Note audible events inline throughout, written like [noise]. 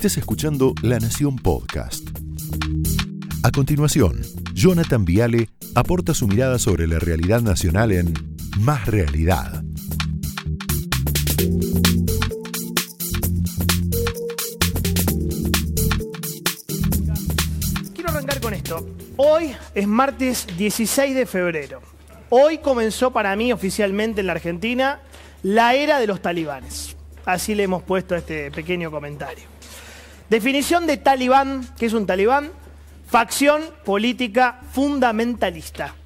Estés escuchando La Nación Podcast. A continuación, Jonathan Viale aporta su mirada sobre la realidad nacional en Más Realidad. Quiero arrancar con esto. Hoy es martes 16 de febrero. Hoy comenzó para mí oficialmente en la Argentina la era de los talibanes. Así le hemos puesto este pequeño comentario. Definición de talibán, ¿qué es un talibán? Facción política fundamentalista.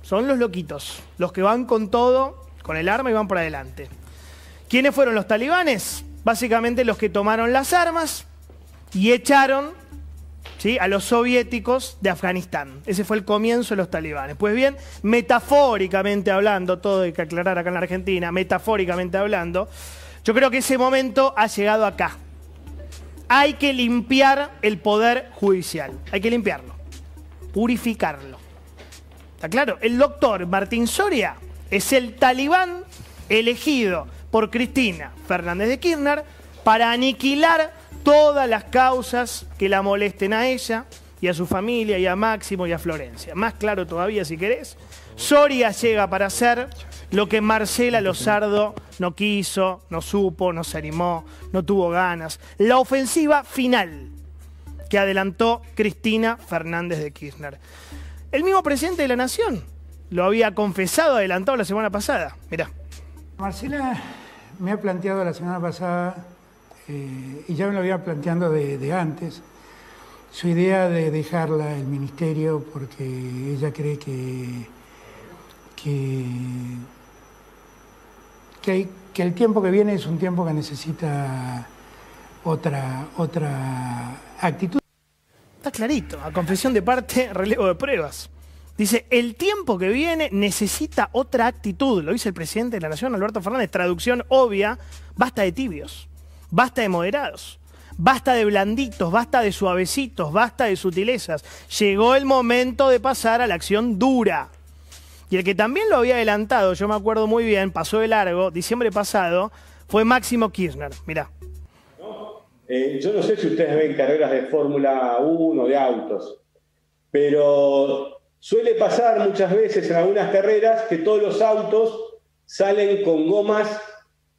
Son los loquitos, los que van con todo, con el arma y van por adelante. ¿Quiénes fueron los talibanes? Básicamente los que tomaron las armas y echaron ¿sí? a los soviéticos de Afganistán. Ese fue el comienzo de los talibanes. Pues bien, metafóricamente hablando, todo hay que aclarar acá en la Argentina, metafóricamente hablando, yo creo que ese momento ha llegado acá. Hay que limpiar el poder judicial, hay que limpiarlo, purificarlo. ¿Está claro? El doctor Martín Soria es el talibán elegido por Cristina Fernández de Kirchner para aniquilar todas las causas que la molesten a ella y a su familia y a Máximo y a Florencia. Más claro todavía si querés, Soria llega para ser lo que Marcela Lozardo no quiso, no supo, no se animó, no tuvo ganas. La ofensiva final que adelantó Cristina Fernández de Kirchner. El mismo presidente de la Nación lo había confesado, adelantado la semana pasada. Mirá. Marcela me ha planteado la semana pasada, eh, y ya me lo había planteando de, de antes, su idea de dejarla el ministerio porque ella cree que, que, que, el tiempo que viene es un tiempo que necesita otra, otra actitud. Está clarito, a confesión de parte, [laughs] relevo de pruebas. Dice, el tiempo que viene necesita otra actitud, lo dice el presidente de la Nación, Alberto Fernández. Traducción obvia, basta de tibios, basta de moderados, basta de blanditos, basta de suavecitos, basta de sutilezas. Llegó el momento de pasar a la acción dura. Y el que también lo había adelantado, yo me acuerdo muy bien, pasó de largo, diciembre pasado, fue Máximo Kirchner. Mirá. Eh, yo no sé si ustedes ven carreras de Fórmula 1, de autos, pero suele pasar muchas veces en algunas carreras que todos los autos salen con gomas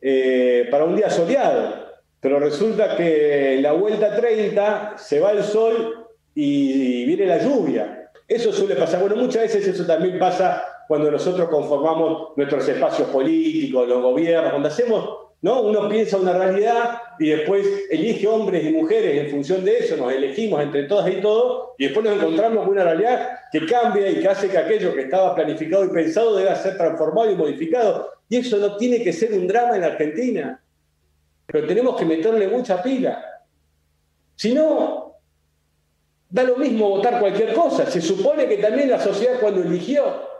eh, para un día soleado, pero resulta que en la vuelta 30 se va el sol y, y viene la lluvia. Eso suele pasar. Bueno, muchas veces eso también pasa cuando nosotros conformamos nuestros espacios políticos, los gobiernos, cuando hacemos ¿no? Uno piensa una realidad y después elige hombres y mujeres en función de eso, nos elegimos entre todas y todos, y después nos encontramos con una realidad que cambia y que hace que aquello que estaba planificado y pensado deba ser transformado y modificado. Y eso no tiene que ser un drama en Argentina, pero tenemos que meterle mucha pila. Si no, da lo mismo votar cualquier cosa. Se supone que también la sociedad cuando eligió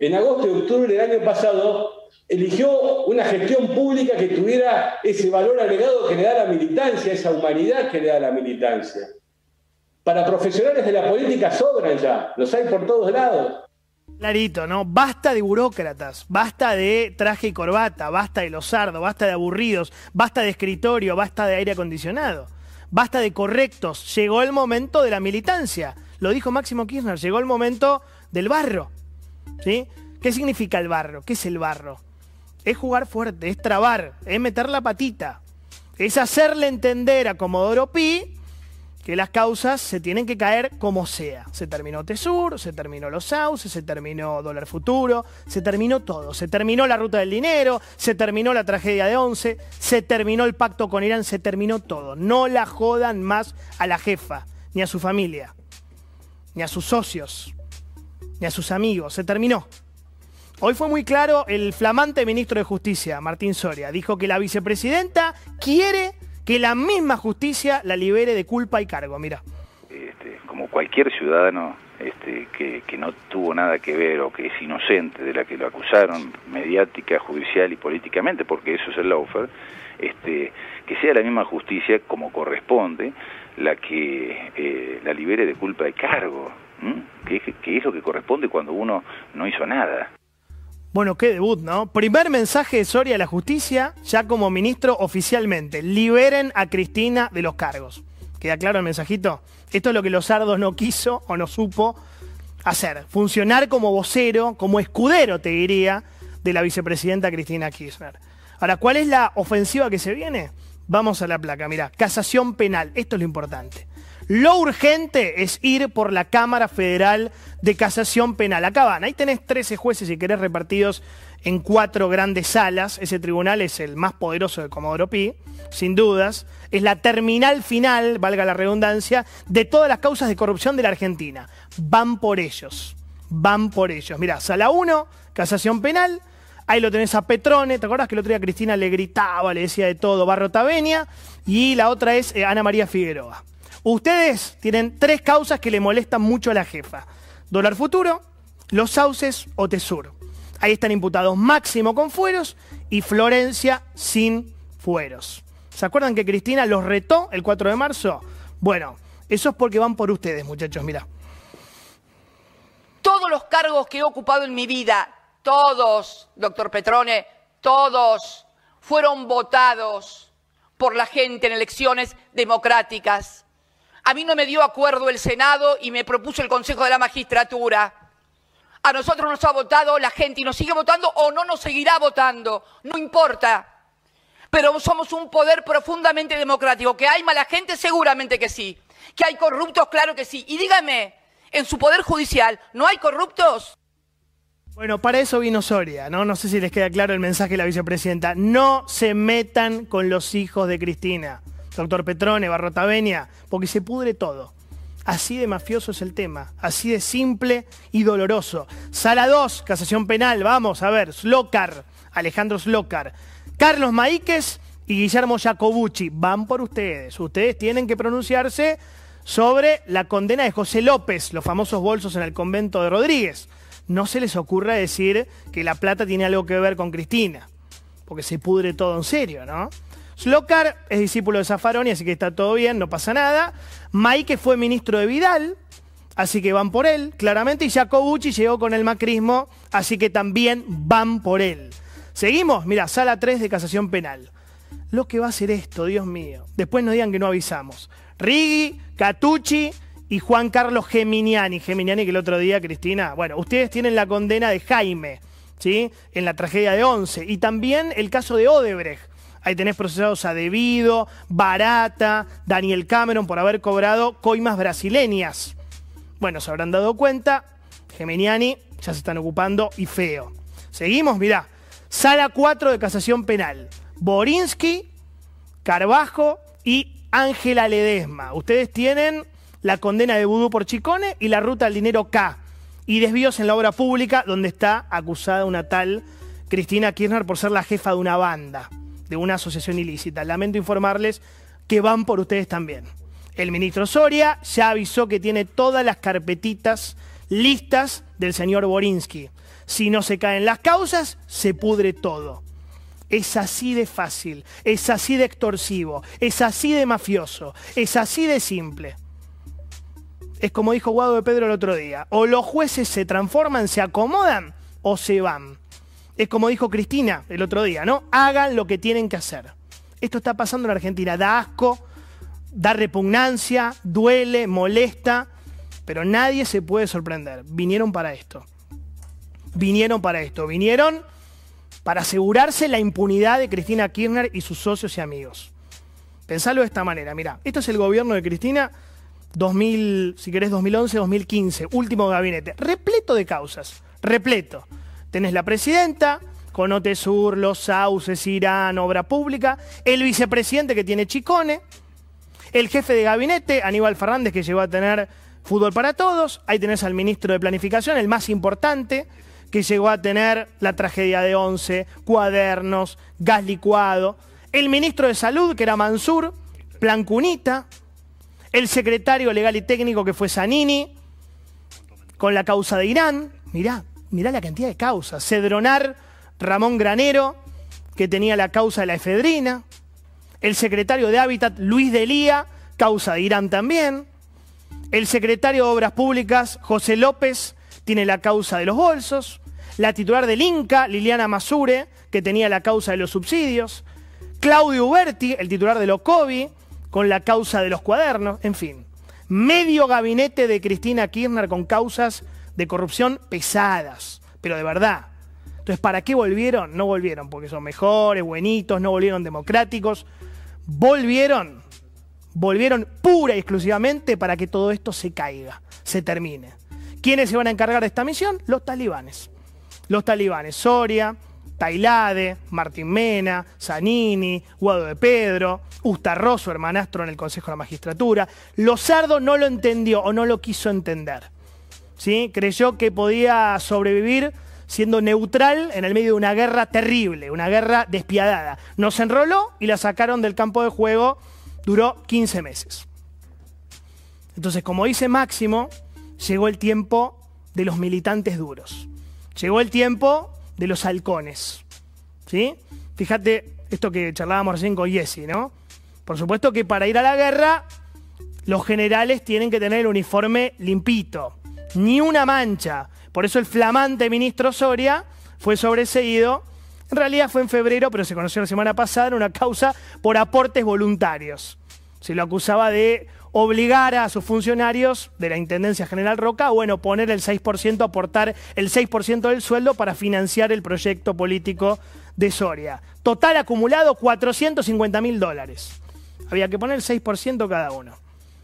en agosto y octubre del año pasado, eligió una gestión pública que tuviera ese valor agregado que le da la militancia, esa humanidad que le da la militancia. Para profesionales de la política sobran ya, los hay por todos lados. Clarito, ¿no? Basta de burócratas, basta de traje y corbata, basta de losardo, basta de aburridos, basta de escritorio, basta de aire acondicionado, basta de correctos. Llegó el momento de la militancia. Lo dijo Máximo Kirchner, llegó el momento del barro. ¿Sí? ¿Qué significa el barro? ¿Qué es el barro? Es jugar fuerte, es trabar, es meter la patita, es hacerle entender a Comodoro Pi que las causas se tienen que caer como sea. Se terminó Tesur, se terminó los sauces, se terminó dólar futuro, se terminó todo. Se terminó la ruta del dinero, se terminó la tragedia de Once, se terminó el pacto con Irán, se terminó todo. No la jodan más a la jefa, ni a su familia, ni a sus socios, ni a sus amigos. Se terminó. Hoy fue muy claro el flamante ministro de Justicia, Martín Soria. Dijo que la vicepresidenta quiere que la misma justicia la libere de culpa y cargo. Mira. Este, como cualquier ciudadano este, que, no tuvo nada que ver o que es inocente de la que lo acusaron mediática, judicial y políticamente, porque eso es el lawfare, este, que sea la misma justicia como corresponde la que eh, la libere de culpa y cargo, que es lo que corresponde cuando uno no hizo nada. Bueno, qué debut, ¿no? Primer mensaje de Soria a la justicia, ya como ministro oficialmente. Liberen a Cristina de los cargos. ¿Queda claro el mensajito? Esto es lo que los sardos no quiso o no supo hacer. Funcionar como vocero, como escudero, te diría, de la vicepresidenta Cristina Kirchner. Ahora, ¿cuál es la ofensiva que se viene? Vamos a la placa, mira, casación penal, esto es lo importante. Lo urgente es ir por la Cámara Federal de Casación Penal. Acá van, ahí tenés 13 jueces, si querés, repartidos en cuatro grandes salas. Ese tribunal es el más poderoso de Comodoro Pi, sin dudas. Es la terminal final, valga la redundancia, de todas las causas de corrupción de la Argentina. Van por ellos, van por ellos. Mirá, sala 1, casación penal. Ahí lo tenés a Petrone, ¿te acuerdas que el otro día Cristina le gritaba, le decía de todo, Barro Tavenia? Y la otra es eh, Ana María Figueroa. Ustedes tienen tres causas que le molestan mucho a la jefa. Dólar futuro, los sauces o Tesur. Ahí están imputados Máximo con fueros y Florencia sin fueros. ¿Se acuerdan que Cristina los retó el 4 de marzo? Bueno, eso es porque van por ustedes, muchachos, mira. Todos los cargos que he ocupado en mi vida, todos, doctor Petrone, todos fueron votados por la gente en elecciones democráticas. A mí no me dio acuerdo el Senado y me propuso el Consejo de la Magistratura. A nosotros nos ha votado la gente y nos sigue votando o no nos seguirá votando, no importa. Pero somos un poder profundamente democrático. ¿Que hay mala gente? Seguramente que sí. ¿Que hay corruptos? Claro que sí. Y dígame, en su poder judicial, ¿no hay corruptos? Bueno, para eso vino Soria, ¿no? No sé si les queda claro el mensaje de la vicepresidenta. No se metan con los hijos de Cristina doctor Petrone, Barrotavenia, porque se pudre todo. Así de mafioso es el tema, así de simple y doloroso. Sala 2, casación penal, vamos a ver, Slocar, Alejandro Slocar, Carlos Maíquez y Guillermo Jacobucci, van por ustedes. Ustedes tienen que pronunciarse sobre la condena de José López, los famosos bolsos en el convento de Rodríguez. No se les ocurra decir que la plata tiene algo que ver con Cristina, porque se pudre todo en serio, ¿no? Slocar es discípulo de Zaffaroni, así que está todo bien, no pasa nada. Maike fue ministro de Vidal, así que van por él, claramente. Y Jacobucci llegó con el macrismo, así que también van por él. Seguimos, mira, sala 3 de casación penal. Lo que va a ser esto, Dios mío. Después nos digan que no avisamos. Riggi, Catucci y Juan Carlos Geminiani. Geminiani que el otro día, Cristina, bueno, ustedes tienen la condena de Jaime, ¿sí? En la tragedia de Once. Y también el caso de Odebrecht Ahí tenés procesados a Debido, Barata, Daniel Cameron por haber cobrado coimas brasileñas. Bueno, se habrán dado cuenta, Geminiani ya se están ocupando y feo. Seguimos, mirá. Sala 4 de casación penal. Borinsky, Carbajo y Ángela Ledesma. Ustedes tienen la condena de Vudú por Chicone y la ruta al dinero K. Y desvíos en la obra pública, donde está acusada una tal Cristina Kirchner por ser la jefa de una banda de una asociación ilícita. Lamento informarles que van por ustedes también. El ministro Soria ya avisó que tiene todas las carpetitas listas del señor Borinsky. Si no se caen las causas, se pudre todo. Es así de fácil, es así de extorsivo, es así de mafioso, es así de simple. Es como dijo Guado de Pedro el otro día, o los jueces se transforman, se acomodan o se van es como dijo Cristina el otro día, ¿no? Hagan lo que tienen que hacer. Esto está pasando en Argentina, da asco, da repugnancia, duele, molesta, pero nadie se puede sorprender. Vinieron para esto. Vinieron para esto. Vinieron para asegurarse la impunidad de Cristina Kirchner y sus socios y amigos. Pensalo de esta manera, mira, esto es el gobierno de Cristina 2000, si querés 2011, 2015, último gabinete, repleto de causas, repleto. Tenés la presidenta, con Otesur, Los Sauces, Irán, Obra Pública, el vicepresidente que tiene Chicone, el jefe de gabinete, Aníbal Fernández, que llegó a tener fútbol para todos, ahí tenés al ministro de Planificación, el más importante, que llegó a tener la tragedia de Once, cuadernos, gas licuado, el ministro de Salud, que era Mansur, Plan Cunita, el secretario legal y técnico, que fue Zanini, con la causa de Irán, mirá, mirá la cantidad de causas. Cedronar Ramón Granero, que tenía la causa de la efedrina. El secretario de Hábitat, Luis Delía, causa de Irán también. El secretario de Obras Públicas, José López, tiene la causa de los bolsos. la titular del Inca, Liliana Masure, que tenía la causa de los subsidios, Claudio Uberti, el titular de Locovi, con la causa de los cuadernos, en fin. Medio gabinete de Cristina Kirchner con causas de corrupción pesadas, pero de verdad. Entonces, ¿para qué volvieron? No volvieron porque son mejores, buenitos, no volvieron democráticos. Volvieron, volvieron pura y exclusivamente para que todo esto se caiga, se termine. ¿Quiénes se van a encargar de esta misión? Los talibanes. Los talibanes, Soria, Tailade, Martín Mena, Zanini, Guado de Pedro, Ustarroso, hermanastro en el Consejo de la Magistratura. Lozardo no lo entendió o no lo quiso entender. ¿Sí? Creyó que podía sobrevivir siendo neutral en el medio de una guerra terrible, una guerra despiadada. Nos enroló y la sacaron del campo de juego, duró 15 meses. Entonces, como dice Máximo, llegó el tiempo de los militantes duros. Llegó el tiempo de los halcones. ¿Sí? Fíjate esto que charlábamos recién con Jesse, ¿no? Por supuesto que para ir a la guerra, los generales tienen que tener el uniforme limpito, ni una mancha. Por eso el flamante ministro Soria fue sobreseído. En realidad fue en febrero, pero se conoció la semana pasada en una causa por aportes voluntarios. Se lo acusaba de obligar a sus funcionarios de la Intendencia General Roca, bueno, poner el 6%, aportar el 6% del sueldo para financiar el proyecto político de Soria. Total acumulado 450 mil dólares. Había que poner el 6% cada uno.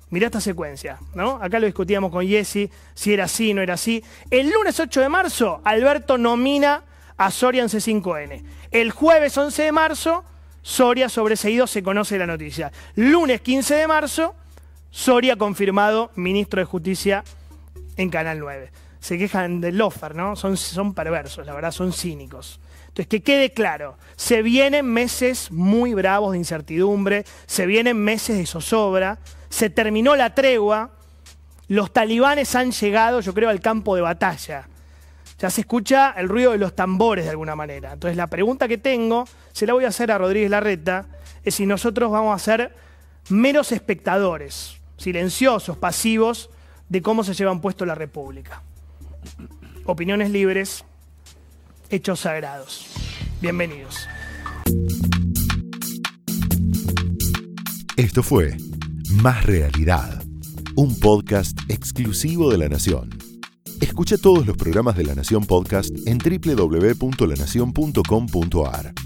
Mirá esta secuencia, ¿no? Acá lo discutíamos con Jesse, si era así, no era así. El lunes 8 de marzo, Alberto nomina a Soria en C5N. El jueves 11 de marzo, Soria sobreseído, se conoce la noticia. Lunes 15 de marzo, Soria confirmado ministro de Justicia en Canal 9. Se quejan del lofer, ¿no? Son, son perversos, la verdad, son cínicos. Entonces, que quede claro, se vienen meses muy bravos de incertidumbre, se vienen meses de zozobra, se terminó la tregua, los talibanes han llegado, yo creo, al campo de batalla. Ya se escucha el ruido de los tambores de alguna manera. Entonces, la pregunta que tengo, se la voy a hacer a Rodríguez Larreta, es si nosotros vamos a ser meros espectadores silenciosos, pasivos, de cómo se llevan puesto la República. Opiniones libres, hechos sagrados. Bienvenidos. Esto fue Más Realidad, un podcast exclusivo de La Nación. Escucha todos los programas de La Nación Podcast en www.lanacion.com.ar.